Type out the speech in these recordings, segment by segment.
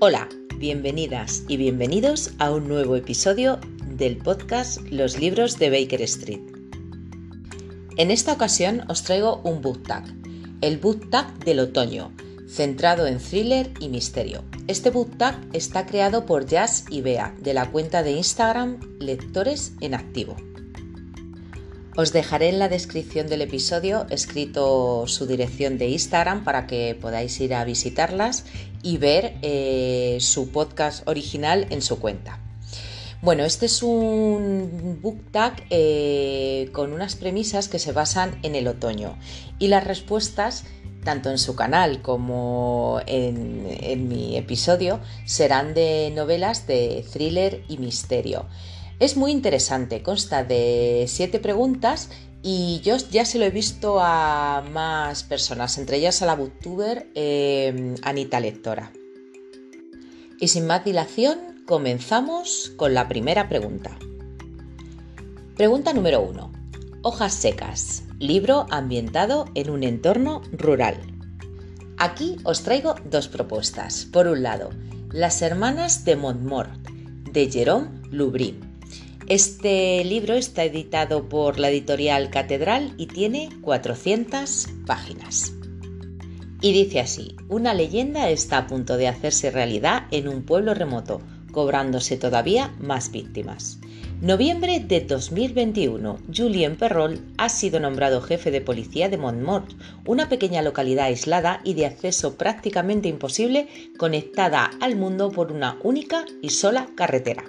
Hola, bienvenidas y bienvenidos a un nuevo episodio del podcast Los libros de Baker Street. En esta ocasión os traigo un book tag, el book tag del otoño, centrado en thriller y misterio. Este book tag está creado por Jazz y Bea de la cuenta de Instagram Lectores en Activo. Os dejaré en la descripción del episodio escrito su dirección de Instagram para que podáis ir a visitarlas y ver eh, su podcast original en su cuenta. Bueno, este es un book tag eh, con unas premisas que se basan en el otoño y las respuestas tanto en su canal como en, en mi episodio serán de novelas de thriller y misterio. Es muy interesante, consta de siete preguntas y yo ya se lo he visto a más personas, entre ellas a la booktuber eh, Anita Lectora. Y sin más dilación, comenzamos con la primera pregunta. Pregunta número 1. Hojas secas. Libro ambientado en un entorno rural. Aquí os traigo dos propuestas. Por un lado, Las hermanas de Montmort, de Jérôme Lubrin. Este libro está editado por la editorial Catedral y tiene 400 páginas. Y dice así, una leyenda está a punto de hacerse realidad en un pueblo remoto, cobrándose todavía más víctimas. Noviembre de 2021, Julien Perrol ha sido nombrado jefe de policía de Montmort, una pequeña localidad aislada y de acceso prácticamente imposible conectada al mundo por una única y sola carretera.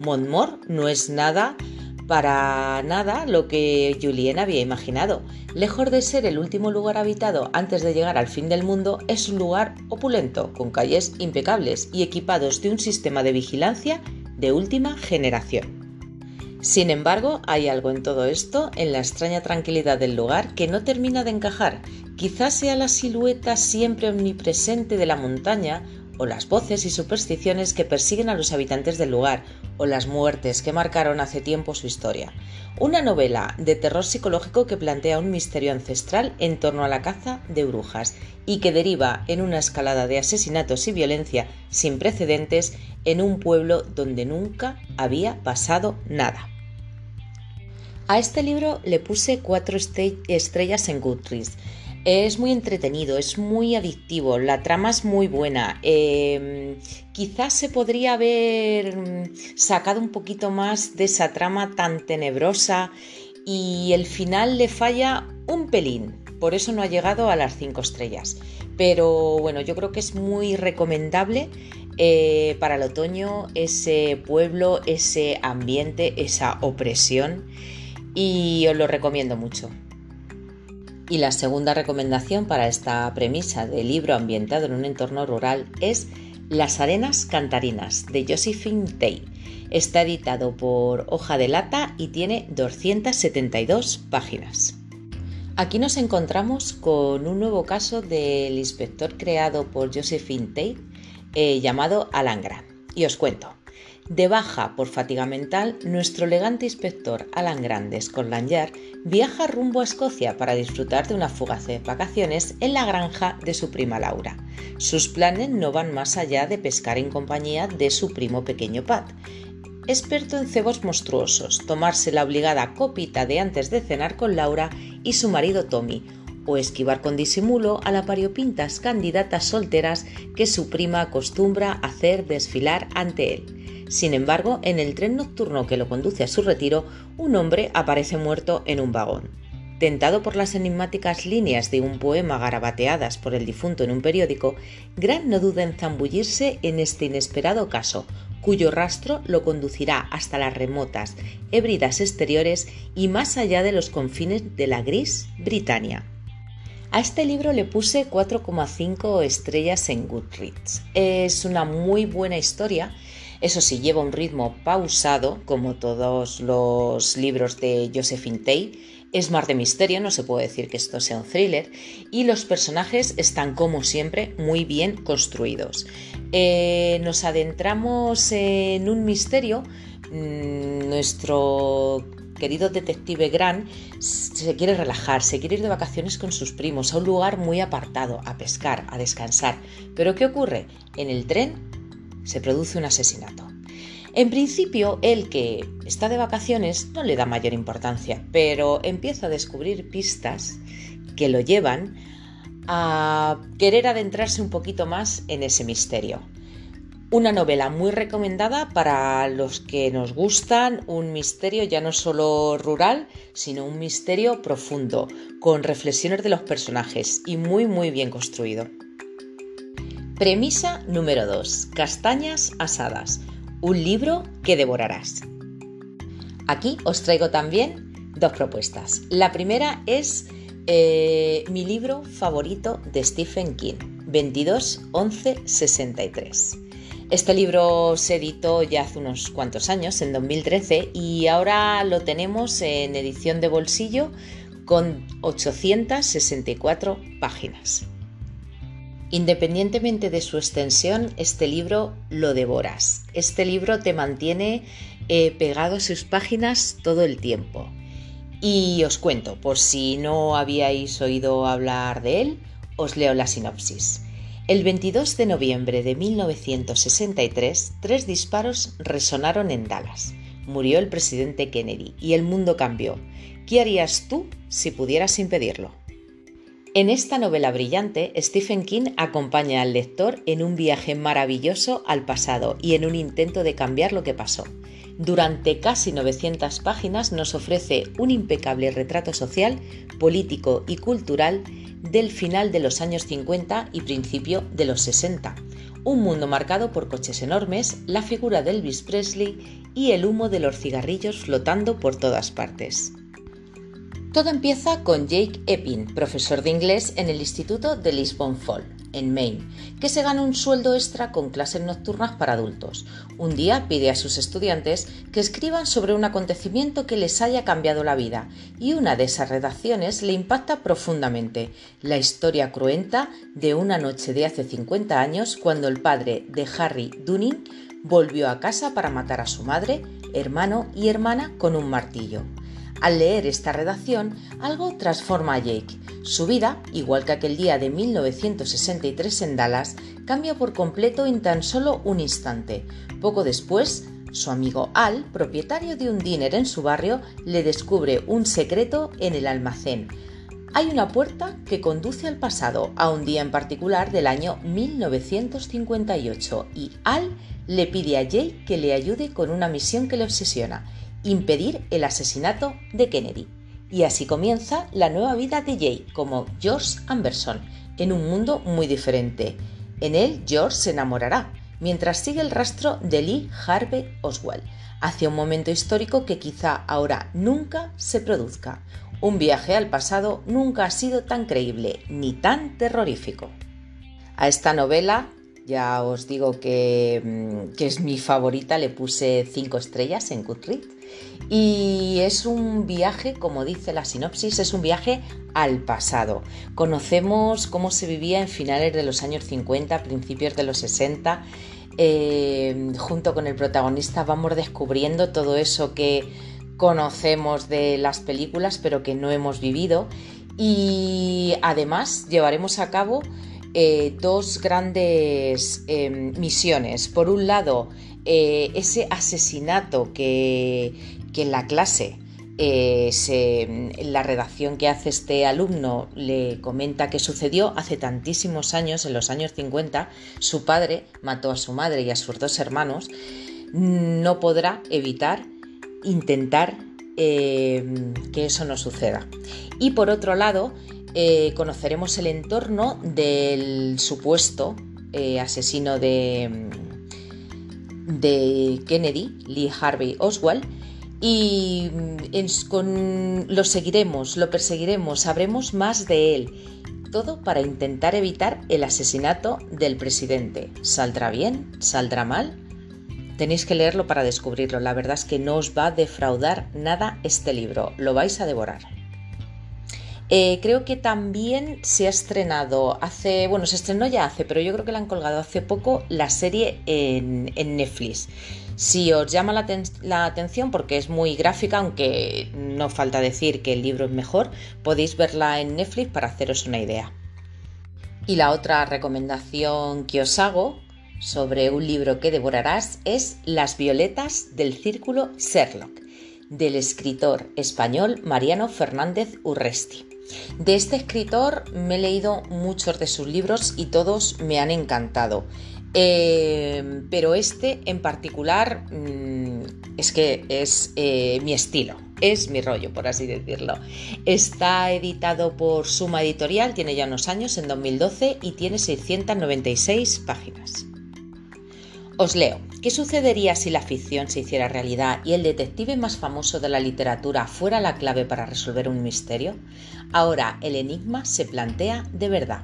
Montmort no es nada para nada lo que Julien había imaginado. Lejos de ser el último lugar habitado antes de llegar al fin del mundo, es un lugar opulento, con calles impecables y equipados de un sistema de vigilancia de última generación. Sin embargo, hay algo en todo esto, en la extraña tranquilidad del lugar, que no termina de encajar. Quizás sea la silueta siempre omnipresente de la montaña o las voces y supersticiones que persiguen a los habitantes del lugar, o las muertes que marcaron hace tiempo su historia. Una novela de terror psicológico que plantea un misterio ancestral en torno a la caza de brujas y que deriva en una escalada de asesinatos y violencia sin precedentes en un pueblo donde nunca había pasado nada. A este libro le puse cuatro estrellas en Goodreads es muy entretenido, es muy adictivo, la trama es muy buena. Em, quizás se podría haber mm, sacado un poquito más de esa trama tan tenebrosa y el final le falla un pelín, por eso no ha llegado a las 5 estrellas. Pero bueno, yo creo que es muy recomendable eh, para el otoño ese pueblo, ese ambiente, esa opresión y os lo recomiendo mucho. Y la segunda recomendación para esta premisa de libro ambientado en un entorno rural es Las arenas cantarinas de Josephine Day. Está editado por Hoja de Lata y tiene 272 páginas. Aquí nos encontramos con un nuevo caso del inspector creado por Josephine Tate eh, llamado Alan Grant. Y os cuento. De baja por fatiga mental, nuestro elegante inspector Alan Grandes con Lanyard viaja rumbo a Escocia para disfrutar de una fugaz de vacaciones en la granja de su prima Laura. Sus planes no van más allá de pescar en compañía de su primo pequeño Pat, experto en cebos monstruosos, tomarse la obligada copita de antes de cenar con Laura y su marido Tommy, o esquivar con disimulo a la pariopintas candidatas solteras que su prima acostumbra hacer desfilar ante él. Sin embargo, en el tren nocturno que lo conduce a su retiro, un hombre aparece muerto en un vagón. Tentado por las enigmáticas líneas de un poema garabateadas por el difunto en un periódico, Grant no duda en zambullirse en este inesperado caso, cuyo rastro lo conducirá hasta las remotas hébridas exteriores y más allá de los confines de la gris Britania. A este libro le puse 4,5 estrellas en Goodreads. Es una muy buena historia eso sí, lleva un ritmo pausado, como todos los libros de Josephine Tay. Es más de misterio, no se puede decir que esto sea un thriller. Y los personajes están, como siempre, muy bien construidos. Eh, nos adentramos en un misterio. Mm, nuestro querido detective Grant se quiere relajar, se quiere ir de vacaciones con sus primos a un lugar muy apartado, a pescar, a descansar. Pero ¿qué ocurre? En el tren se produce un asesinato. En principio, él que está de vacaciones no le da mayor importancia, pero empieza a descubrir pistas que lo llevan a querer adentrarse un poquito más en ese misterio. Una novela muy recomendada para los que nos gustan un misterio ya no solo rural, sino un misterio profundo, con reflexiones de los personajes y muy muy bien construido. Premisa número 2. Castañas asadas. Un libro que devorarás. Aquí os traigo también dos propuestas. La primera es eh, mi libro favorito de Stephen King, 22 11 63. Este libro se editó ya hace unos cuantos años, en 2013, y ahora lo tenemos en edición de bolsillo con 864 páginas. Independientemente de su extensión, este libro lo devoras. Este libro te mantiene eh, pegado a sus páginas todo el tiempo. Y os cuento, por si no habíais oído hablar de él, os leo la sinopsis. El 22 de noviembre de 1963, tres disparos resonaron en Dallas. Murió el presidente Kennedy y el mundo cambió. ¿Qué harías tú si pudieras impedirlo? En esta novela brillante, Stephen King acompaña al lector en un viaje maravilloso al pasado y en un intento de cambiar lo que pasó. Durante casi 900 páginas nos ofrece un impecable retrato social, político y cultural del final de los años 50 y principio de los 60. Un mundo marcado por coches enormes, la figura de Elvis Presley y el humo de los cigarrillos flotando por todas partes. Todo empieza con Jake Epping, profesor de inglés en el Instituto de Lisbon Fall, en Maine, que se gana un sueldo extra con clases nocturnas para adultos. Un día pide a sus estudiantes que escriban sobre un acontecimiento que les haya cambiado la vida, y una de esas redacciones le impacta profundamente, la historia cruenta de una noche de hace 50 años cuando el padre de Harry Dunning volvió a casa para matar a su madre, hermano y hermana con un martillo. Al leer esta redacción, algo transforma a Jake. Su vida, igual que aquel día de 1963 en Dallas, cambia por completo en tan solo un instante. Poco después, su amigo Al, propietario de un diner en su barrio, le descubre un secreto en el almacén. Hay una puerta que conduce al pasado, a un día en particular del año 1958, y Al le pide a Jake que le ayude con una misión que le obsesiona impedir el asesinato de Kennedy. Y así comienza la nueva vida de Jay como George Anderson, en un mundo muy diferente. En él, George se enamorará, mientras sigue el rastro de Lee Harvey Oswald, hacia un momento histórico que quizá ahora nunca se produzca. Un viaje al pasado nunca ha sido tan creíble ni tan terrorífico. A esta novela ya os digo que, mm, que, es mi favorita, le puse 5 estrellas en Goodreads. Y es un viaje, como dice la sinopsis, es un viaje al pasado. Conocemos cómo se vivía en finales de los años 50, principios de los 60. Eh, junto con el protagonista vamos descubriendo todo eso que conocemos de las películas pero que no hemos vivido y además llevaremos a cabo eh, dos grandes em, misiones. Por un lado, eh, ese asesinato que, en la clase eh, en la redacción que hace este alumno le comenta que sucedió hace tantísimos años, en los años 50, su padre mató a su madre y a sus dos hermanos, no podrá evitar intentar em, que eso no suceda. Y por otro lado, eh, conoceremos el entorno del supuesto eh, asesino de, de, Kennedy, Lee Harvey Oswald, y mm, lo seguiremos, lo perseguiremos, sabremos más de él. Todo para intentar evitar el asesinato del presidente. ¿Saldrá bien? ¿Saldrá mal? Tenéis que leerlo para descubrirlo. La verdad es que no os va a defraudar nada este libro. Lo vais a devorar. Eh, creo que también se ha estrenado hace, bueno, se estrenó ya hace, pero yo creo que la han colgado hace poco la serie en, Netflix. Si os llama la, la, atención porque es muy gráfica, aunque no falta decir que el libro es mejor, podéis verla en Netflix para haceros una idea. Y la otra recomendación que os hago sobre un libro que devorarás es Las violetas del círculo Sherlock, del escritor español Mariano Fernández Urresti. De este escritor me he leído muchos de sus libros y todos me han encantado. Eh, pero este en particular mm, es que es eh, mi estilo, es mi rollo, por así decirlo. Está editado por Suma Editorial, tiene ya unos años, en 2012, y tiene 696 páginas. Os leo. ¿Qué sucedería si la ficción se hiciera realidad y el detective más famoso de la literatura fuera la clave para resolver un misterio? Ahora el enigma se plantea de verdad.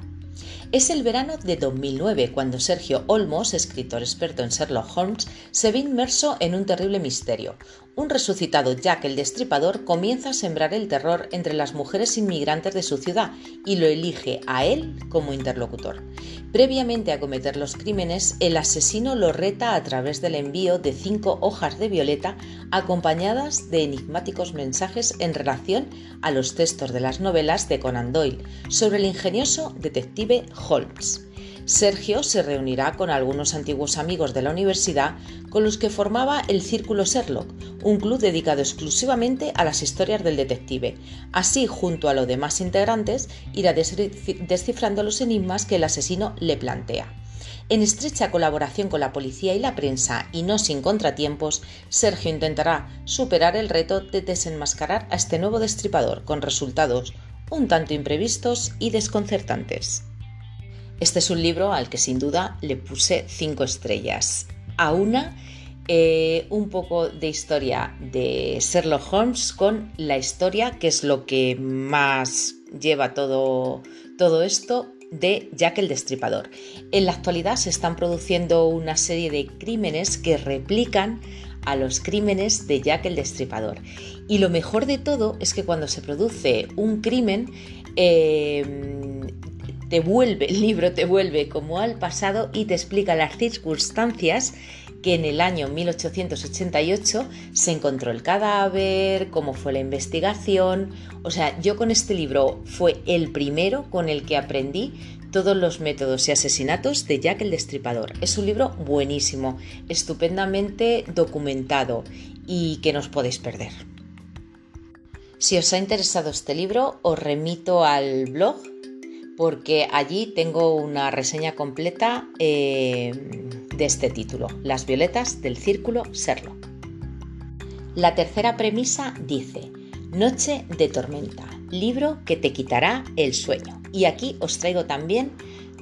Es el verano de 2009 cuando Sergio Olmos, escritor experto en Sherlock Holmes, se ve inmerso en un terrible misterio. Un resucitado Jack el Destripador comienza a sembrar el terror entre las mujeres inmigrantes de su ciudad y lo elige a él como interlocutor. Previamente a cometer los crímenes, el asesino lo reta a través del envío de cinco hojas de violeta acompañadas de enigmáticos mensajes en relación a los textos de las novelas de Conan Doyle sobre el ingenioso detective Holmes. Sergio se reunirá con algunos antiguos amigos de la universidad con los que formaba el Círculo Sherlock, un club dedicado exclusivamente a las historias del detective. Así, junto a los demás integrantes, irá descifrando los enigmas que el asesino le plantea. En estrecha colaboración con la policía y la prensa y no sin contratiempos, Sergio intentará superar el reto de desenmascarar a este nuevo destripador con resultados un tanto imprevistos y desconcertantes. Este es un libro al que sin duda le puse cinco estrellas. A una, eh, un poco de historia de Sherlock Holmes con la historia, que es lo que más lleva todo, todo esto, de Jack el Destripador. En la actualidad se están produciendo una serie de crímenes que replican a los crímenes de Jack el Destripador. Y lo mejor de todo es que cuando se produce un crimen, eh, te vuelve, el libro te vuelve como al pasado y te explica las circunstancias que en el año 1888 se encontró el cadáver, cómo fue la investigación. O sea, yo con este libro fue el primero con el que aprendí todos los métodos y asesinatos de Jack el Destripador. Es un libro buenísimo, estupendamente documentado y que no os podéis perder. Si os ha interesado este libro, os remito al blog porque allí tengo una reseña completa eh, de este título, Las violetas del círculo Sherlock. La tercera premisa dice, Noche de tormenta, libro que te quitará el sueño. Y aquí os traigo también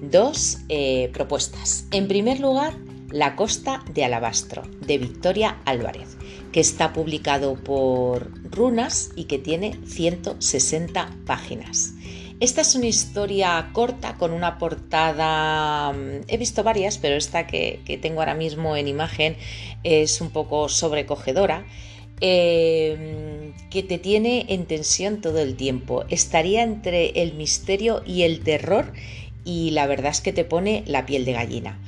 dos eh, propuestas. En primer lugar, La costa de alabastro, de Victoria Álvarez, que está publicado por Runas y que tiene 160 páginas. Esta es una historia corta con una portada, mm, he visto varias, pero esta que, tengo ahora mismo en imagen es un poco sobrecogedora. Em, que te tiene en tensión todo el tiempo. Estaría entre el misterio y el terror y la verdad es que te pone la piel de gallina.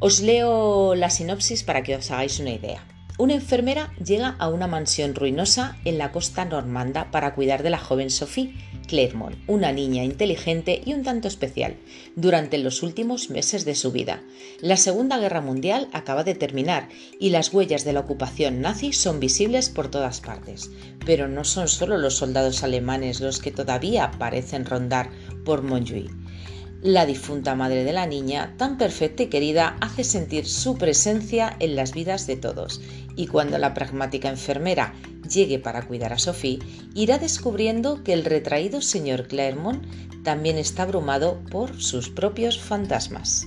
Os leo la sinopsis para que os hagáis una idea. Una enfermera llega a una mansión ruinosa en la costa normanda para cuidar de la joven Sophie Clermont, una niña inteligente y un tanto especial, durante los últimos meses de su vida. La Segunda Guerra Mundial acaba de terminar y las huellas de la ocupación nazi son visibles por todas partes. Pero no son solo los soldados alemanes los que todavía parecen rondar por Montjuïc. La difunta madre de la niña, tan perfecta y querida, hace sentir su presencia en las vidas de todos, y cuando la pragmática enfermera llegue para cuidar a Sophie, irá descubriendo que el retraído señor Claremont también está abrumado por sus propios fantasmas.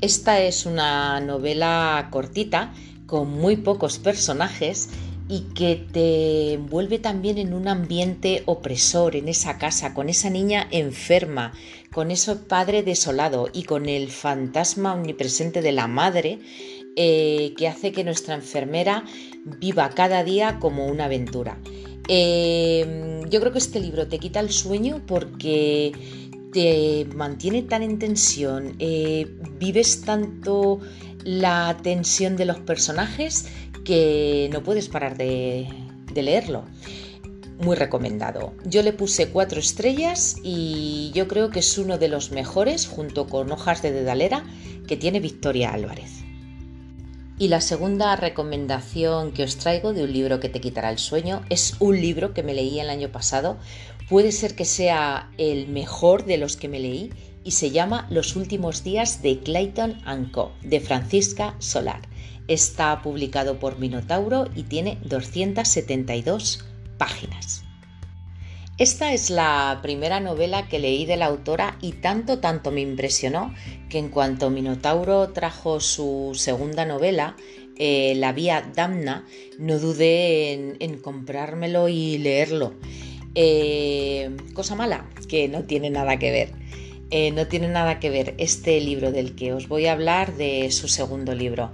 Esta es una novela cortita, con muy pocos personajes y que te envuelve también en un ambiente opresor en esa casa, con esa niña enferma, con ese padre desolado y con el fantasma omnipresente de la madre eh, que hace que nuestra enfermera viva cada día como una aventura. Eh, yo creo que este libro te quita el sueño porque te mantiene tan en tensión, eh, vives tanto la tensión de los personajes que no puedes parar de, leerlo. muy recomendado. Yo le puse cuatro estrellas y yo creo que es uno de los mejores, junto con Hojas de Dedalera, que tiene Victoria Álvarez. Y la segunda recomendación que os traigo de un libro que te quitará el sueño es un libro que me leí el año pasado. Puede ser que sea el mejor de los que me leí y se llama Los últimos días de Clayton Co. de Francisca Solar. Está publicado por Minotauro y tiene 272 páginas. Esta es la primera novela que leí de la autora y tanto, tanto me impresionó que en cuanto Minotauro trajo su segunda novela, eh, La Vía Damna, no dudé en, comprármelo y leerlo. Eh, cosa mala, que no tiene nada que ver. Eh, no tiene nada que ver este libro del que os voy a hablar de su segundo libro.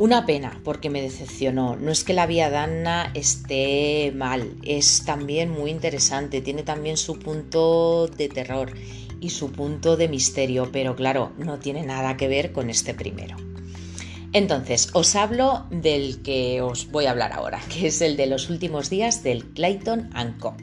Una pena porque me decepcionó. No es que la vía Danna esté mal, es también muy interesante, tiene también su punto de terror y su punto de misterio, pero claro, no tiene nada que ver con este primero. Entonces, os hablo del que os voy a hablar ahora, que es el de los últimos días del Clayton Co.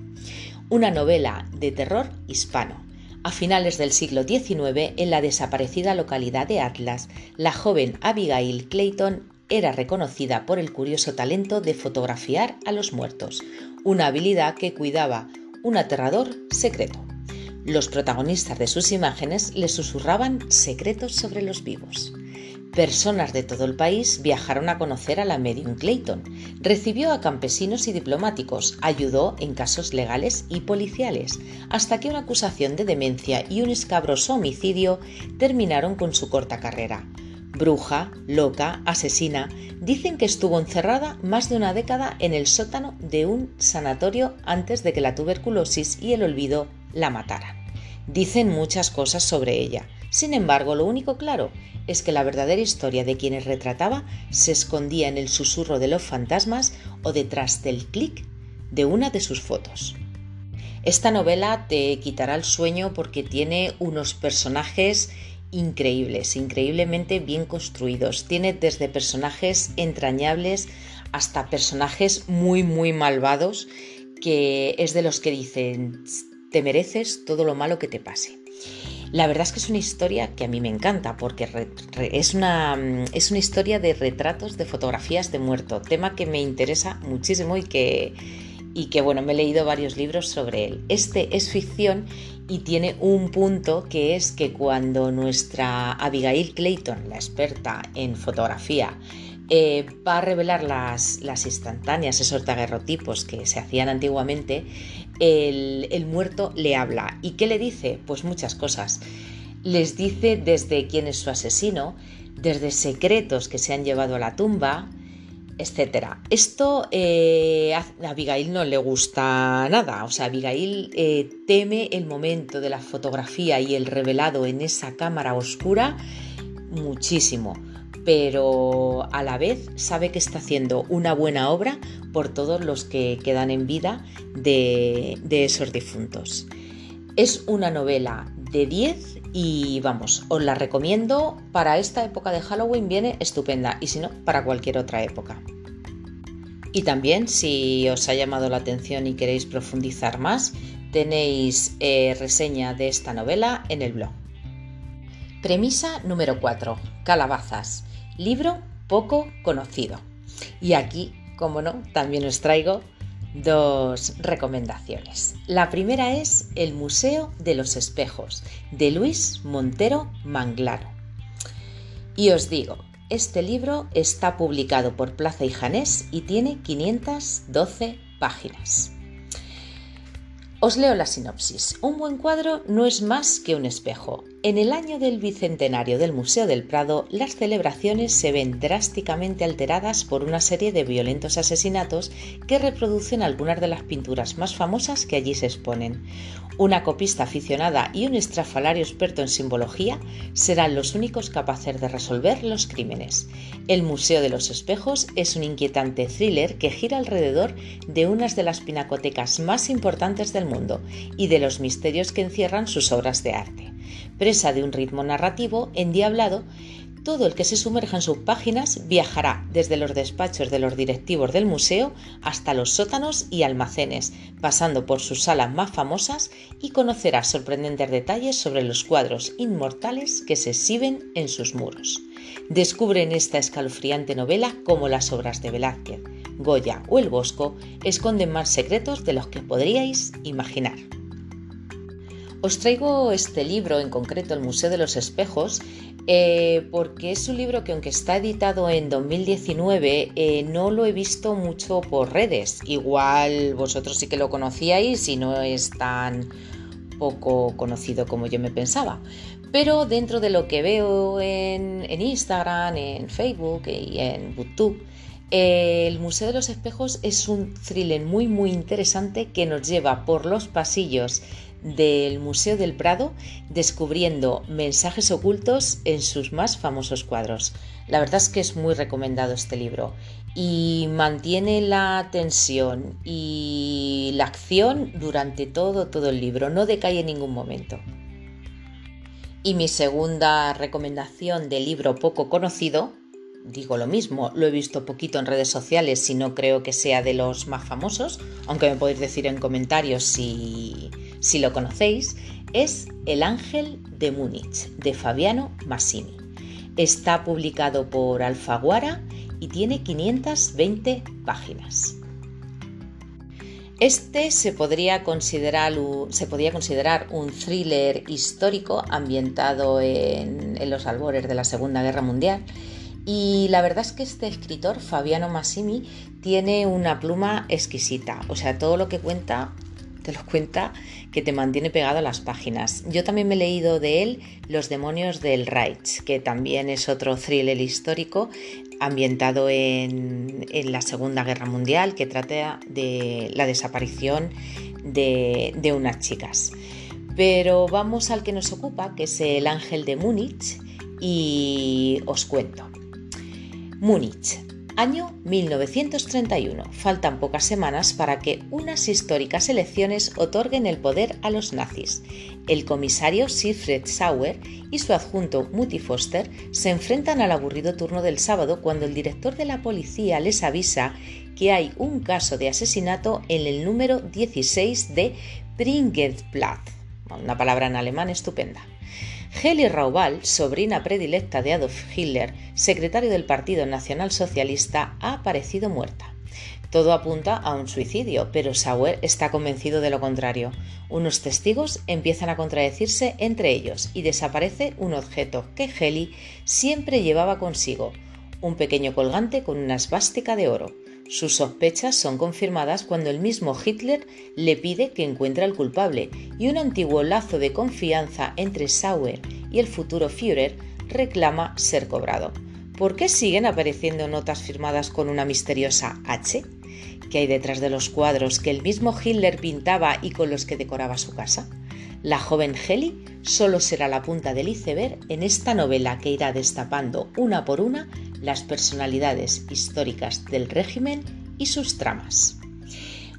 Una novela de terror hispano. A finales del siglo XIX, en la desaparecida localidad de Atlas, la joven Abigail Clayton era reconocida por el curioso talento de fotografiar a los muertos, una habilidad que cuidaba un aterrador secreto. Los protagonistas de sus imágenes le susurraban secretos sobre los vivos. Personas de todo el país viajaron a conocer a la medium Clayton. Recibió a campesinos y diplomáticos, ayudó en casos legales y policiales, hasta que una acusación de demencia y un escabroso homicidio terminaron con su corta carrera. Bruja, loca, asesina, dicen que estuvo encerrada más de una década en el sótano de un sanatorio antes de que la tuberculosis y el olvido la mataran. Dicen muchas cosas sobre ella. Sin embargo, lo único claro es que la verdadera historia de quienes retrataba se escondía en el susurro de los fantasmas o detrás del clic de una de sus fotos. Esta novela te quitará el sueño porque tiene unos personajes increíbles, increíblemente bien construidos. Tiene desde personajes entrañables hasta personajes muy, muy malvados, que es de los que dicen, te mereces todo lo malo que te pase. La verdad es que es una historia que a mí me encanta porque es una, es una historia de retratos de fotografías de muerto, tema que me interesa muchísimo y que, y que bueno, me he leído varios libros sobre él. Este es ficción y tiene un punto que es que cuando nuestra Abigail Clayton, la experta en fotografía, eh, va a revelar las, las instantáneas, esos daguerrotipos que se hacían antiguamente, el, muerto le habla. ¿Y qué le dice? Pues muchas cosas. Les dice desde quién es su asesino, desde secretos que se han llevado a la tumba, etcétera. Esto eh, a Abigail no le gusta nada, o sea, Abigail eh, teme el momento de la fotografía y el revelado en esa cámara oscura muchísimo pero a la vez sabe que está haciendo una buena obra por todos los que quedan en vida de, esos difuntos. Es una novela de 10 y vamos, os la recomiendo para esta época de Halloween, viene estupenda y si no, para cualquier otra época. Y también, si os ha llamado la atención y queréis profundizar más, tenéis eh, reseña de esta novela en el blog. Premisa número 4. Calabazas. Libro poco conocido. Y aquí, como no, también os traigo dos recomendaciones. La primera es El Museo de los Espejos, de Luis Montero Manglaro. Y os digo, este libro está publicado por Plaza y Janés y tiene 512 páginas. Os leo la sinopsis. Un buen cuadro no es más que un espejo. En el año del bicentenario del Museo del Prado, las celebraciones se ven drásticamente alteradas por una serie de violentos asesinatos que reproducen algunas de las pinturas más famosas que allí se exponen. Una copista aficionada y un estrafalario experto en simbología serán los únicos capaces de resolver los crímenes. El Museo de los Espejos es un inquietante thriller que gira alrededor de unas de las pinacotecas más importantes del mundo y de los misterios que encierran sus obras de arte. Presa de un ritmo narrativo endiablado, todo el que se sumerja en sus páginas viajará desde los despachos de los directivos del museo hasta los sótanos y almacenes, pasando por sus salas más famosas y conocerá sorprendentes detalles sobre los cuadros inmortales que se exhiben en sus muros. Descubre en esta escalofriante novela cómo las obras de Velázquez, Goya o El Bosco esconden más secretos de los que podríais imaginar. Os traigo este libro, en concreto El Museo de los Espejos, eh, porque es un libro que aunque está editado en 2019, eh, no lo he visto mucho por redes. Igual vosotros sí que lo conocíais y no es tan poco conocido como yo me pensaba. Pero dentro de lo que veo en, Instagram, en Facebook y en YouTube, eh, el Museo de los Espejos es un thriller muy muy interesante que nos lleva por los pasillos del Museo del Prado descubriendo mensajes ocultos en sus más famosos cuadros. La verdad es que es muy recomendado este libro y mantiene la tensión y la acción durante todo, todo el libro, no decae en ningún momento. Y mi segunda recomendación de libro poco conocido, digo lo mismo, lo he visto poquito en redes sociales y no creo que sea de los más famosos, aunque me podéis decir en comentarios si, si lo conocéis, es El Ángel de Múnich, de Fabiano Massini. Está publicado por Alfaguara y tiene 520 páginas. Este se podría considerar, se podría considerar un thriller histórico ambientado en, en, los albores de la Segunda Guerra Mundial. Y la verdad es que este escritor, Fabiano Massimi, tiene una pluma exquisita. O sea, todo lo que cuenta te lo cuenta que te mantiene pegado a las páginas. Yo también me he leído de él Los demonios del Reich, que también es otro thriller histórico ambientado en, la Segunda Guerra Mundial, que trata de la desaparición de, de unas chicas. Pero vamos al que nos ocupa, que es el Ángel de Múnich, y os cuento. Múnich, Año 1931. Faltan pocas semanas para que unas históricas elecciones otorguen el poder a los nazis. El comisario Siegfried Sauer y su adjunto Mutti Foster se enfrentan al aburrido turno del sábado cuando el director de la policía les avisa que hay un caso de asesinato en el número 16 de Pringetplatz. Una palabra en alemán estupenda. Heli Raubal, sobrina predilecta de Adolf Hitler, secretario del Partido Nacional Socialista, ha aparecido muerta. Todo apunta a un suicidio, pero Sauer está convencido de lo contrario. Unos testigos empiezan a contradecirse entre ellos y desaparece un objeto que Heli siempre llevaba consigo, un pequeño colgante con una esvástica de oro. Sus sospechas son confirmadas cuando el mismo Hitler le pide que encuentre al culpable y un antiguo lazo de confianza entre Sauer y el futuro Führer reclama ser cobrado. ¿Por qué siguen apareciendo notas firmadas con una misteriosa H? ¿Qué hay detrás de los cuadros que el mismo Hitler pintaba y con los que decoraba su casa? La joven Heli solo será la punta del iceberg en esta novela que irá destapando una por una las personalidades históricas del régimen y sus tramas.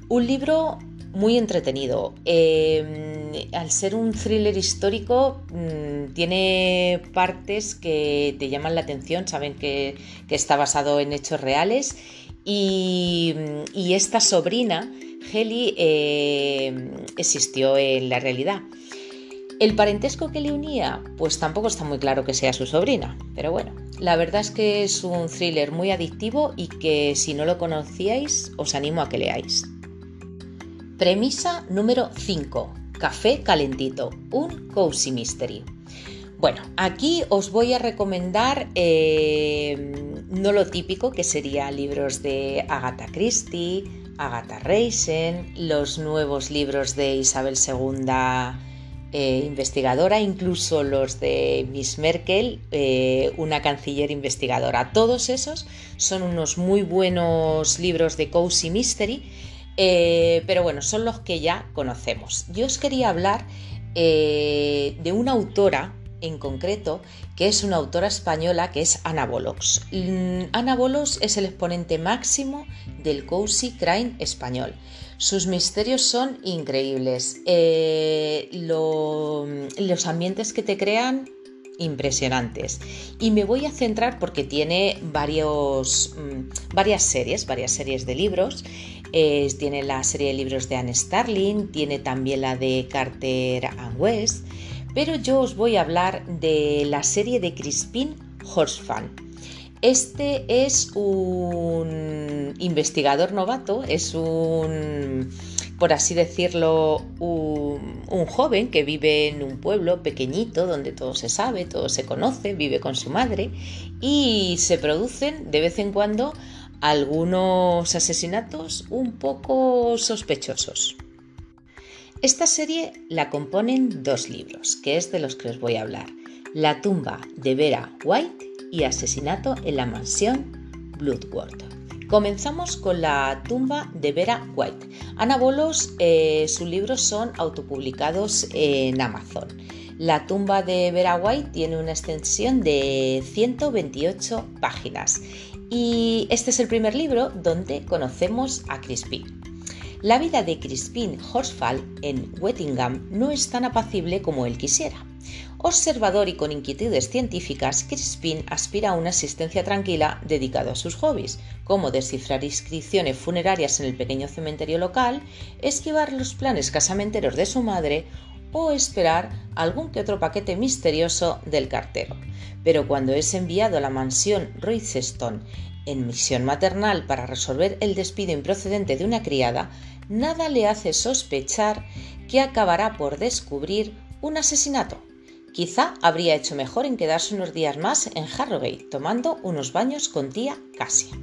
Un libro muy entretenido. Em, al ser un thriller histórico, mm, tiene partes que te llaman la atención, saben que, está basado en hechos reales. Y, esta sobrina, Heli, em, existió en la realidad. El parentesco que le unía, pues tampoco está muy claro que sea su sobrina, pero bueno, la verdad es que es un thriller muy adictivo y que si no lo conocíais os animo a que leáis. Premisa número 5. Café calentito, un cozy mystery. Bueno, aquí os voy a recomendar eh, no lo típico, que sería libros de Agatha Christie, Agatha Reisen, los nuevos libros de Isabel II eh, investigadora, incluso los de Miss Merkel, eh, una canciller investigadora. Todos esos son unos muy buenos libros de Cozy Mystery, eh, pero bueno, son los que ya conocemos. Yo os quería hablar de una autora en concreto, que es una autora española que es Ana Bolox. Mm, Ana Bolox es el exponente máximo del cozy crime español. Sus misterios son increíbles. Eh, los ambientes que te crean impresionantes. Y me voy a centrar porque tiene varios, mm, varias series, varias series de libros. tiene la serie de libros de Anne Starling, tiene también la de Carter and West, pero yo os voy a hablar de la serie de Crispin Horsfall. Este es un investigador novato, es un, por así decirlo, un, joven que vive en un pueblo pequeñito donde todo se sabe, todo se conoce, vive con su madre y se producen de vez en cuando algunos asesinatos un poco sospechosos. Esta serie la componen dos libros, que es de los que os voy a hablar. La tumba de Vera White y Asesinato en la mansión Bloodworth. Comenzamos con la tumba de Vera White. Ana Bolos, eh, sus libros son autopublicados en Amazon. La tumba de Vera White tiene una extensión de 128 páginas y este es el primer libro donde conocemos a Crispin. La vida de Crispin Horsfall en Wettingham no es tan apacible como él quisiera. Observador y con inquietudes científicas, Crispin aspira a una existencia tranquila dedicado a sus hobbies, como descifrar inscripciones funerarias en el pequeño cementerio local, esquivar los planes casamenteros de su madre o esperar algún que otro paquete misterioso del cartero. Pero cuando es enviado a la mansión Royston en misión maternal para resolver el despido improcedente de una criada, nada le hace sospechar que acabará por descubrir un asesinato. Quizá habría hecho mejor en quedarse unos días más en Harrogate tomando unos baños con tía Casia.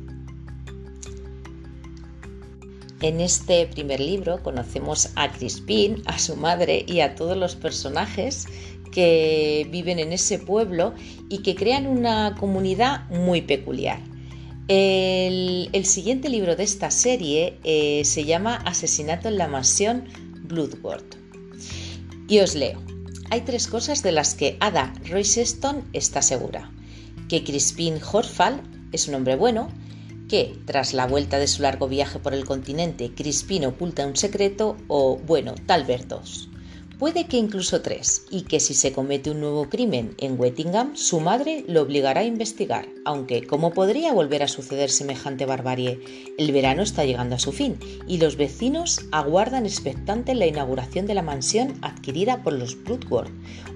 En este primer libro conocemos a Crispin, a su madre y a todos los personajes que viven en ese pueblo y que crean una comunidad muy peculiar. El, siguiente libro de esta serie eh, se llama Asesinato en la mansión Bloodworth. Y os leo. Hay tres cosas de las que Ada Royston está segura. Que Crispin Horfall es un hombre bueno, que tras la vuelta de su largo viaje por el continente Crispin oculta un secreto o, bueno, tal vez dos puede que incluso tres, y que si se comete un nuevo crimen en Wettingham, su madre lo obligará a investigar, aunque ¿cómo podría volver a suceder semejante barbarie? El verano está llegando a su fin, y los vecinos aguardan expectante la inauguración de la mansión adquirida por los Bloodworth,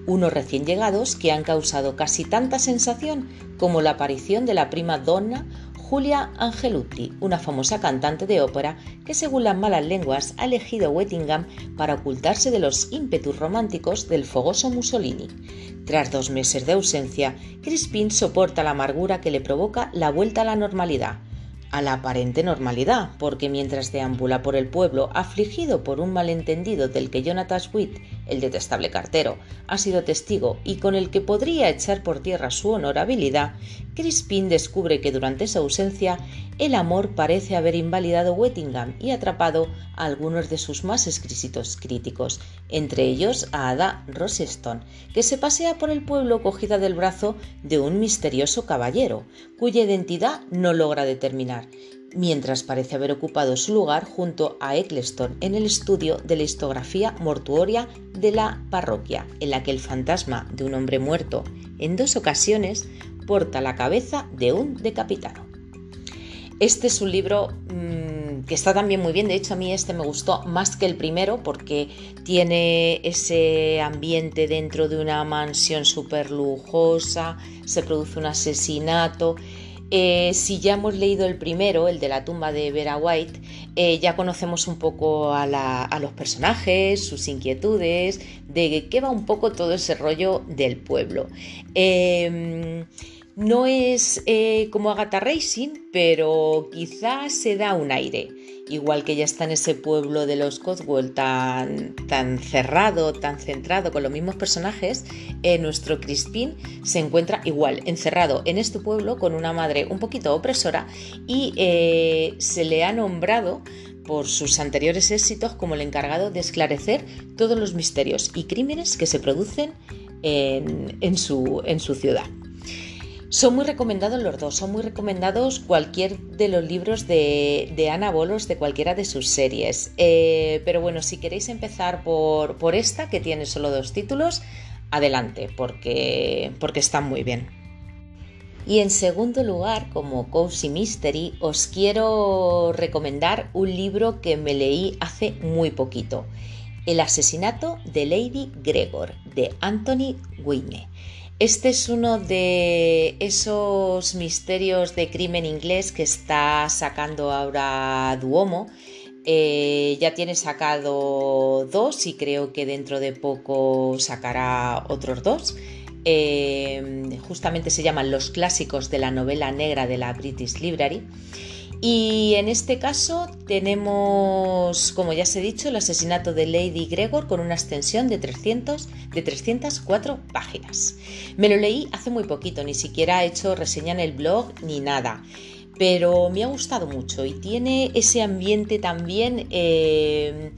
unos recién llegados que han causado casi tanta sensación como la aparición de la prima donna Julia Angelucci, una famosa cantante de ópera que según las malas lenguas ha elegido Wettingham para ocultarse de los ímpetus románticos del fogoso Mussolini. Tras dos meses de ausencia, Crispin soporta la amargura que le provoca la vuelta a la normalidad a la aparente normalidad, porque mientras deambula por el pueblo afligido por un malentendido del que Jonathan Sweet, el detestable cartero, ha sido testigo y con el que podría echar por tierra su honorabilidad, Crispin descubre que durante su ausencia el amor parece haber invalidado Wettingham y atrapado a algunos de sus más exquisitos críticos, entre ellos a Ada Rosseston, que se pasea por el pueblo cogida del brazo de un misterioso caballero, cuya identidad no logra determinar mientras parece haber ocupado su lugar junto a Eccleston en el estudio de la histografía mortuoria de la parroquia, en la que el fantasma de un hombre muerto en dos ocasiones porta la cabeza de un decapitado. Este es un libro mm, que está también muy bien, de hecho a mí este me gustó más que el primero porque tiene ese ambiente dentro de una mansión súper lujosa, se produce un asesinato, eh, si ya hemos leído el primero, el de la tumba de Vera White, eh, ya conocemos un poco a, los personajes, sus inquietudes, de qué va un poco todo ese rollo del pueblo. Em, no es eh, como Agatha Racing, pero quizás se da un aire igual que ya está en ese pueblo de los Cotswold tan, tan cerrado, tan centrado con los mismos personajes, eh, nuestro Crispin se encuentra igual, encerrado en este pueblo con una madre un poquito opresora y eh, se le ha nombrado por sus anteriores éxitos como el encargado de esclarecer todos los misterios y crímenes que se producen en su ciudad. Son muy recomendados los dos, son muy recomendados cualquier de los libros de, Ana Bolos de cualquiera de sus series. Eh, pero bueno, si queréis empezar por, por esta, que tiene solo dos títulos, adelante, porque, porque están muy bien. Y en segundo lugar, como Cozy Mystery, os quiero recomendar un libro que me leí hace muy poquito. El asesinato de Lady Gregor, de Anthony Wynne. Este es uno de esos misterios de crimen inglés que está sacando ahora Duomo. Eh, ya tiene sacado dos y creo que dentro de poco sacará otros dos. Eh, justamente se llaman Los clásicos de la novela negra de la British Library. Y en este caso tenemos, como ya os he dicho, el asesinato de Lady Gregor con una extensión de, 300, de 304 páginas. Me lo leí hace muy poquito, ni siquiera he hecho reseña en el blog ni nada, pero me ha gustado mucho y tiene ese ambiente también eh,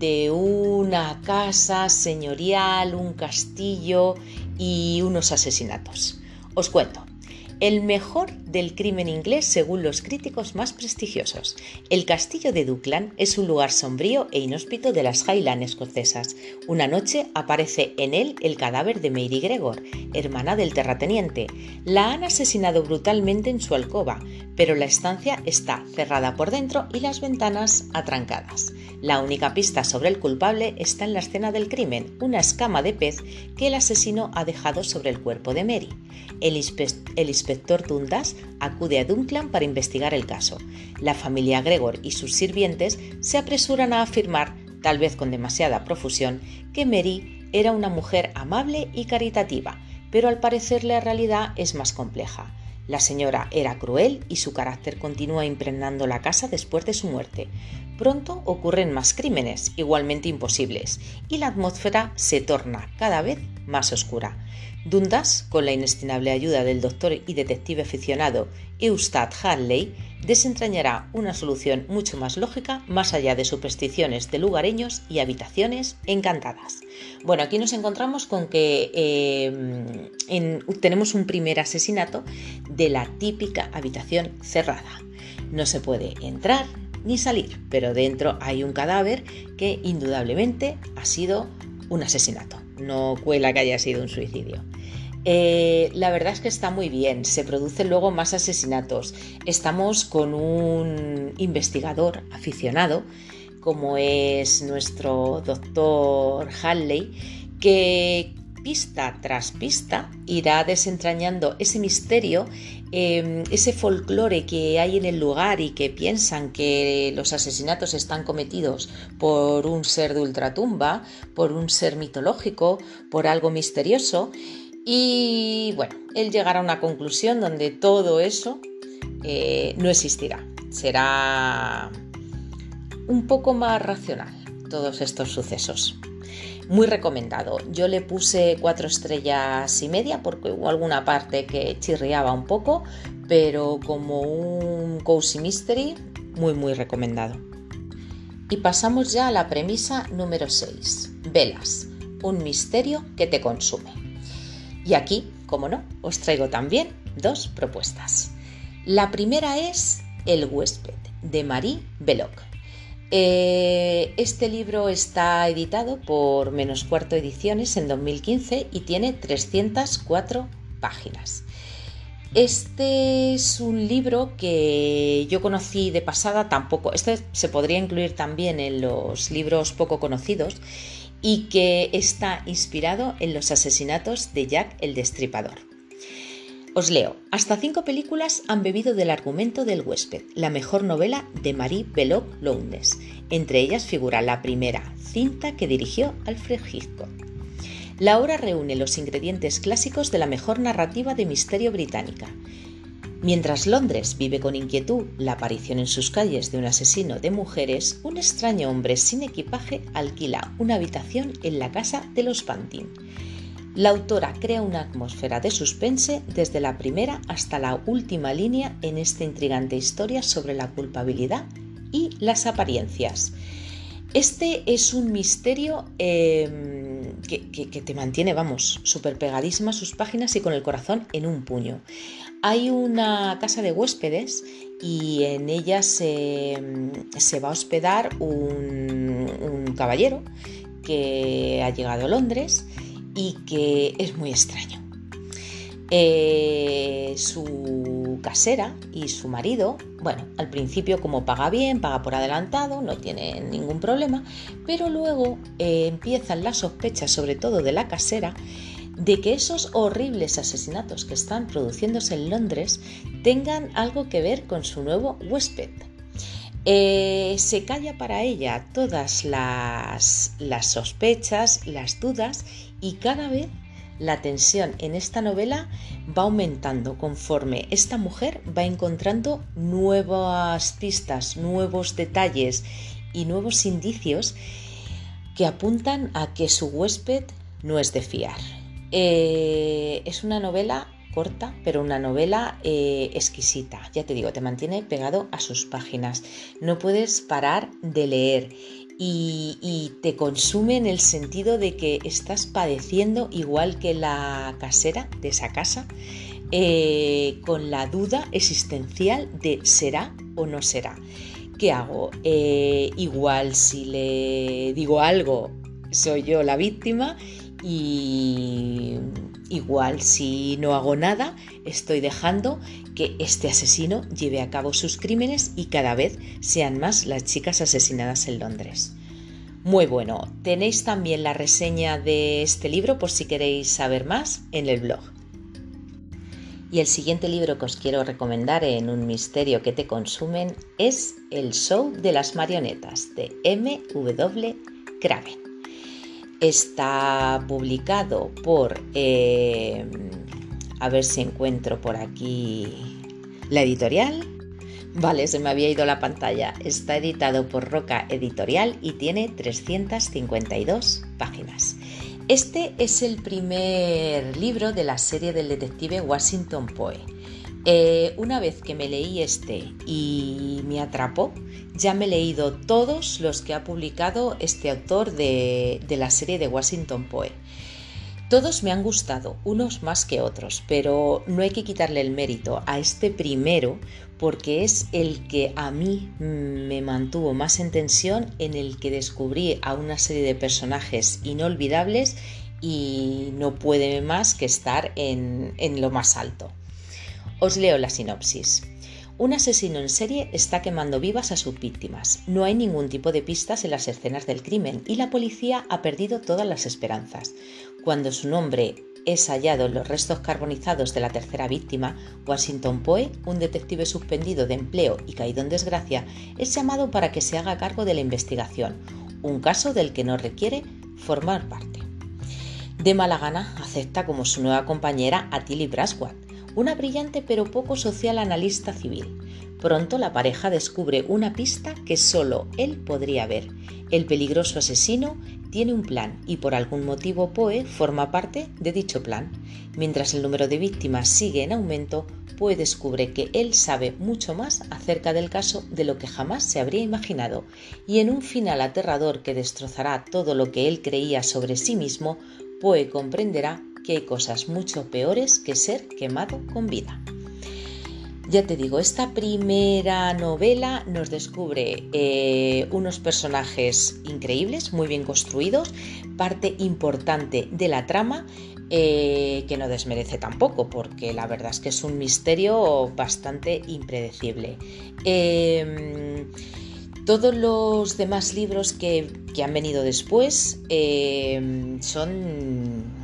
de una casa señorial, un castillo y unos asesinatos. Os cuento el mejor del crimen inglés según los críticos más prestigiosos. El castillo de Duckland es un lugar sombrío e inhóspito de las Highlands escocesas. Una noche aparece en él el cadáver de Mary Gregor, hermana del terrateniente. La han asesinado brutalmente en su alcoba, pero la estancia está cerrada por dentro y las ventanas atrancadas. La única pista sobre el culpable está en la escena del crimen, una escama de pez que el asesino ha dejado sobre el cuerpo de Mary. El, inspector Dundas acude a Dunkland para investigar el caso. La familia Gregor y sus sirvientes se apresuran a afirmar, tal vez con demasiada profusión, que Mary era una mujer amable y caritativa, pero al parecer la realidad es más compleja. La señora era cruel y su carácter continúa impregnando la casa después de su muerte. Pronto ocurren más crímenes, igualmente imposibles, y la atmósfera se torna cada vez más oscura. Dundas, con la inestimable ayuda del doctor y detective aficionado Eustad Hanley, desentrañará una solución mucho más lógica más allá de supersticiones de lugareños y habitaciones encantadas. Bueno, aquí nos encontramos con que eh, tenemos un primer asesinato de la típica habitación cerrada. No se puede entrar ni salir, pero dentro hay un cadáver que indudablemente ha sido un asesinato. No cuela que haya sido un suicidio. Eh, la verdad es que está muy bien, se producen luego más asesinatos. Estamos con un investigador aficionado, como es nuestro doctor Halley, que pista tras pista irá desentrañando ese misterio, em, ese folclore que hay en el lugar y que piensan que los asesinatos están cometidos por un ser de ultratumba, por un ser mitológico, por algo misterioso. Y bueno, él llegará a una conclusión donde todo eso eh, no existirá. Será un poco más racional todos estos sucesos. Muy recomendado. Yo le puse cuatro estrellas y media porque hubo alguna parte que chirriaba un poco, pero como un cozy mystery, muy muy recomendado. Y pasamos ya a la premisa número 6. Velas, un misterio que te consume. Y aquí, como no, os traigo también dos propuestas. La primera es El huésped, de Marie Belloc. Eh, este libro está editado por Menos Cuarto Ediciones en 2015 y tiene 304 páginas. Este es un libro que yo conocí de pasada, tampoco, este se podría incluir también en los libros poco conocidos y que está inspirado en los asesinatos de Jack el Destripador. Os leo, hasta cinco películas han bebido del argumento del huésped, la mejor novela de Marie Belloc Lowndes. Entre ellas figura la primera cinta que dirigió Alfred Hitchcock. La obra reúne los ingredientes clásicos de la mejor narrativa de misterio británica, Mientras Londres vive con inquietud la aparición en sus calles de un asesino de mujeres, un extraño hombre sin equipaje alquila una habitación en la casa de los Pantin. La autora crea una atmósfera de suspense desde la primera hasta la última línea en esta intrigante historia sobre la culpabilidad y las apariencias. Este es un misterio em, que, te mantiene, vamos, súper pegadísima sus páginas y con el corazón en un puño. Hay una casa de huéspedes y en ella se, va a hospedar un, caballero que ha llegado a Londres y que es muy extraño. Eh, su casera y su marido, bueno, al principio como paga bien, paga por adelantado, no tiene ningún problema, pero luego eh, empiezan las sospechas, sobre todo de la casera, de que esos horribles asesinatos que están produciéndose en Londres tengan algo que ver con su nuevo huésped. Eh, se calla para ella todas las, las sospechas, las dudas y cada vez la tensión en esta novela va aumentando conforme esta mujer va encontrando nuevas pistas, nuevos detalles y nuevos indicios que apuntan a que su huésped no es de fiar. Eh, es una novela corta, pero una novela eh, exquisita. Ya te digo, te mantiene pegado a sus páginas. No puedes parar de leer y, te consume en el sentido de que estás padeciendo igual que la casera de esa casa, eh, con la duda existencial de será o no será. ¿Qué hago? Igual si le digo algo, soy yo la víctima y igual si no hago nada, estoy dejando que este asesino lleve a cabo sus crímenes y cada vez sean más las chicas asesinadas en Londres. Muy bueno, tenéis también la reseña de este libro por si queréis saber más en el blog. Y el siguiente libro que os quiero recomendar en un misterio que te consumen es El Show de las Marionetas de M.W. Craven. Está publicado por, eh, a ver si encuentro por aquí la editorial. Vale, se me había ido la pantalla. Está editado por Roca Editorial y tiene 352 páginas. Este es el primer libro de la serie del detective Washington Poe. Eh, una vez que me leí este y me atrapó, ya me he leído todos los que ha publicado este autor de, de la serie de Washington Poe. Todos me han gustado, unos más que otros, pero no hay que quitarle el mérito a este primero porque es el que a mí me mantuvo más en tensión, en el que descubrí a una serie de personajes inolvidables y no puede más que estar en, en lo más alto. Os leo la sinopsis. Un asesino en serie está quemando vivas a sus víctimas. No hay ningún tipo de pistas en las escenas del crimen y la policía ha perdido todas las esperanzas. Cuando su nombre es hallado en los restos carbonizados de la tercera víctima, Washington Poe, un detective suspendido de empleo y caído en desgracia, es llamado para que se haga cargo de la investigación, un caso del que no requiere formar parte. De mala gana acepta como su nueva compañera a Tilly Braswell, una brillante pero poco social analista civil. Pronto la pareja descubre una pista que solo él podría ver. El peligroso asesino tiene un plan y por algún motivo Poe forma parte de dicho plan. Mientras el número de víctimas sigue en aumento, Poe descubre que él sabe mucho más acerca del caso de lo que jamás se habría imaginado y en un final aterrador que destrozará todo lo que él creía sobre sí mismo, Poe comprenderá que hay cosas mucho peores que ser quemado con vida. Ya te digo, esta primera novela nos descubre eh, unos personajes increíbles, muy bien construidos, parte importante de la trama, eh, que no desmerece tampoco, porque la verdad es que es un misterio bastante impredecible. Em, todos los demás libros que, han venido después em, son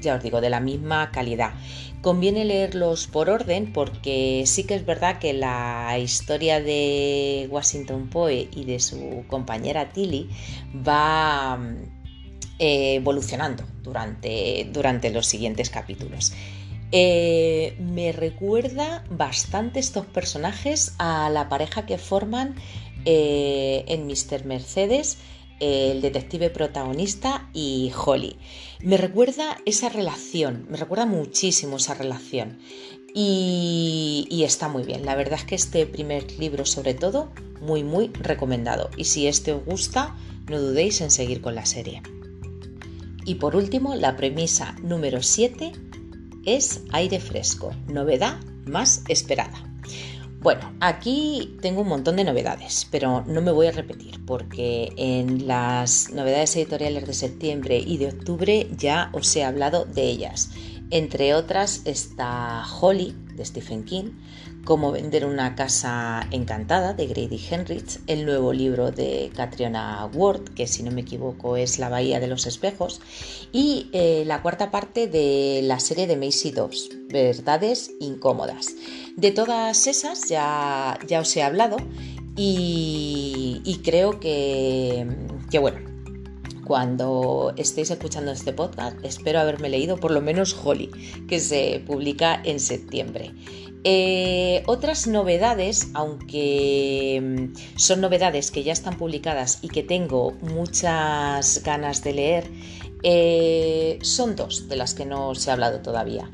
ya os digo, de la misma calidad. Conviene leerlos por orden porque sí que es verdad que la historia de Washington Poe y de su compañera Tilly va eh, evolucionando durante, durante los siguientes capítulos. Eh, me recuerda bastante estos personajes a la pareja que forman eh, en Mr. Mercedes el detective protagonista y Holly. Me recuerda esa relación, me recuerda muchísimo esa relación y, está muy bien. La verdad es que este primer libro sobre todo, muy muy recomendado. Y si este os gusta, no dudéis en seguir con la serie. Y por último, la premisa número 7 es aire fresco, novedad más esperada. Bueno, aquí tengo un montón de novedades, pero no me voy a repetir porque en las novedades editoriales de septiembre y de octubre ya os he hablado de ellas. Entre otras está Holly de Stephen King, Cómo vender una casa encantada de Grady Henrich, el nuevo libro de Catriona Ward, que si no me equivoco es La Bahía de los Espejos, y eh, la cuarta parte de la serie de Macy 2, Verdades Incómodas. De todas esas ya, ya os he hablado y, creo que, que bueno, cuando estéis escuchando este podcast, espero haberme leído por lo menos Holly, que se publica en septiembre. Eh, otras novedades, aunque mm, son novedades que ya están publicadas y que tengo muchas ganas de leer, eh, son dos de las que no se ha hablado todavía,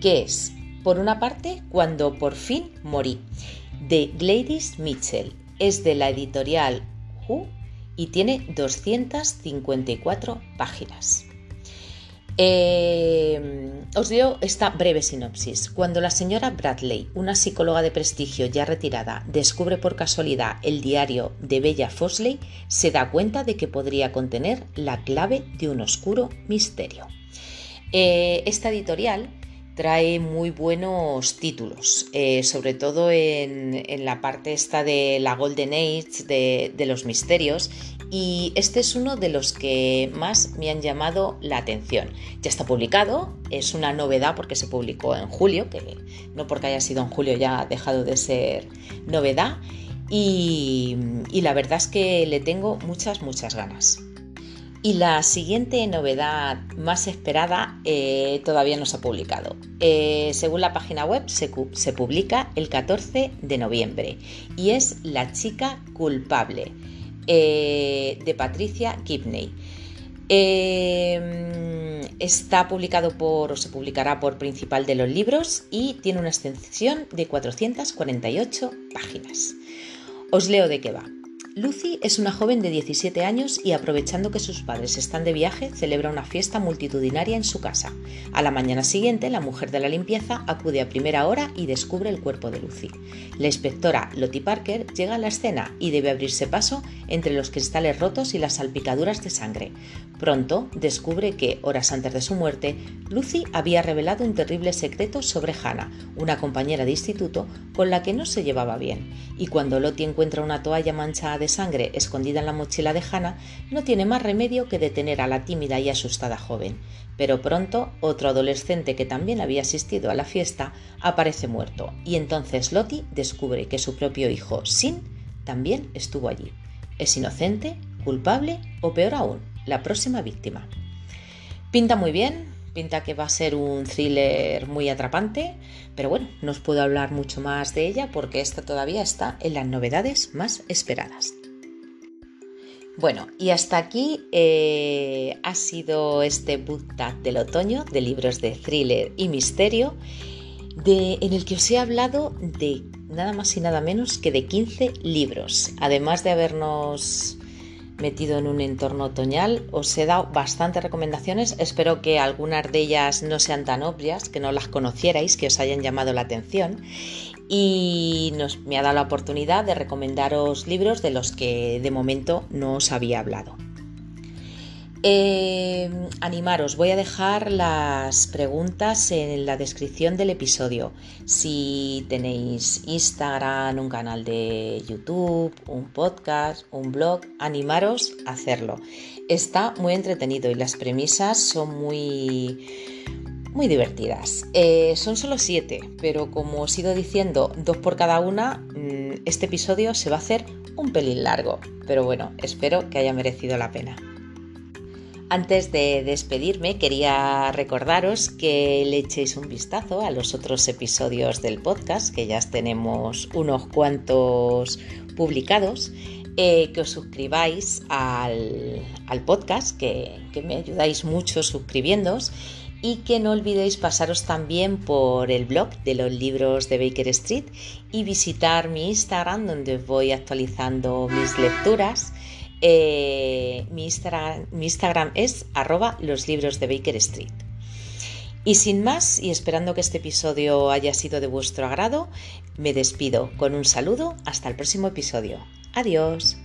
que es, por una parte, Cuando por fin morí, de Gladys Mitchell. Es de la editorial Who y tiene 254 páginas. Eh, os leo esta breve sinopsis. Cuando la señora Bradley, una psicóloga de prestigio ya retirada, descubre por casualidad el diario de Bella Fosley, se da cuenta de que podría contener la clave de un oscuro misterio. Eh, esta editorial trae muy buenos títulos, eh, sobre todo en, la parte esta de la Golden Age, de, los misterios, y este es uno de los que más me han llamado la atención. Ya está publicado, es una novedad porque se publicó en julio, que no porque haya sido en julio ya ha dejado de ser novedad, y la verdad es que le tengo muchas, muchas ganas. Y la siguiente novedad más esperada eh, todavía no se ha publicado. Eh, según la página web, se, publica el 14 de noviembre y es La chica culpable eh, de Patricia Kipney. está publicado por, o se publicará por Principal de los Libros y tiene una extensión de 448 páginas. Os leo de qué va. Lucy es una joven de 17 años y aprovechando que sus padres están de viaje, celebra una fiesta multitudinaria en su casa. A la mañana siguiente, la mujer de la limpieza acude a primera hora y descubre el cuerpo de Lucy. La inspectora Lottie Parker llega a la escena y debe abrirse paso entre los cristales rotos y las salpicaduras de sangre. Pronto descubre que, horas antes de su muerte, Lucy había revelado un terrible secreto sobre Hannah, una compañera de instituto con la que no se llevaba bien, y cuando Lottie encuentra una toalla manchada de sangre escondida en la mochila de Hannah, no tiene más remedio que detener a la tímida y asustada joven. Pero pronto otro adolescente que también había asistido a la fiesta aparece muerto y entonces Lottie descubre que su propio hijo, Sin, también estuvo allí. ¿Es inocente, culpable o peor aún, la próxima víctima? Pinta muy bien, pinta que va a ser un thriller muy atrapante, pero bueno, no os puedo hablar mucho más de ella porque esta todavía está en las novedades más esperadas. Bueno, y hasta aquí eh, ha sido este book del otoño de libros de thriller y misterio, en el que os he hablado de nada más y nada menos que de 15 libros, además de habernos metido en un entorno otoñal. Os he dado bastantes recomendaciones, espero que algunas de ellas no sean tan obvias, que no las conocierais, que os hayan llamado la atención. Y nos, me ha dado la oportunidad de recomendaros libros de los que de momento no os había hablado. Eh, animaros, voy a dejar las preguntas en la descripción del episodio. Si tenéis Instagram, un canal de YouTube, un podcast, un blog, animaros a hacerlo. Está muy entretenido y las premisas son muy muy divertidas. Eh, son solo siete, pero como os he ido diciendo, dos por cada una, mm, este episodio se va a hacer un pelín largo. Pero bueno, espero que haya merecido la pena. Antes de despedirme, quería recordaros que le echéis un vistazo a los otros episodios del podcast, que ya tenemos unos cuantos publicados, eh, que os suscribáis al, podcast, que, que, me ayudáis mucho suscribiéndoos y que no olvidéis pasaros también por el blog de los libros de Baker Street y visitar mi Instagram donde voy actualizando mis lecturas eh, mi, Instagram, es arroba los libros de Baker Street. Y sin más, y esperando que este episodio haya sido de vuestro agrado, me despido con un saludo hasta el próximo episodio. Adiós.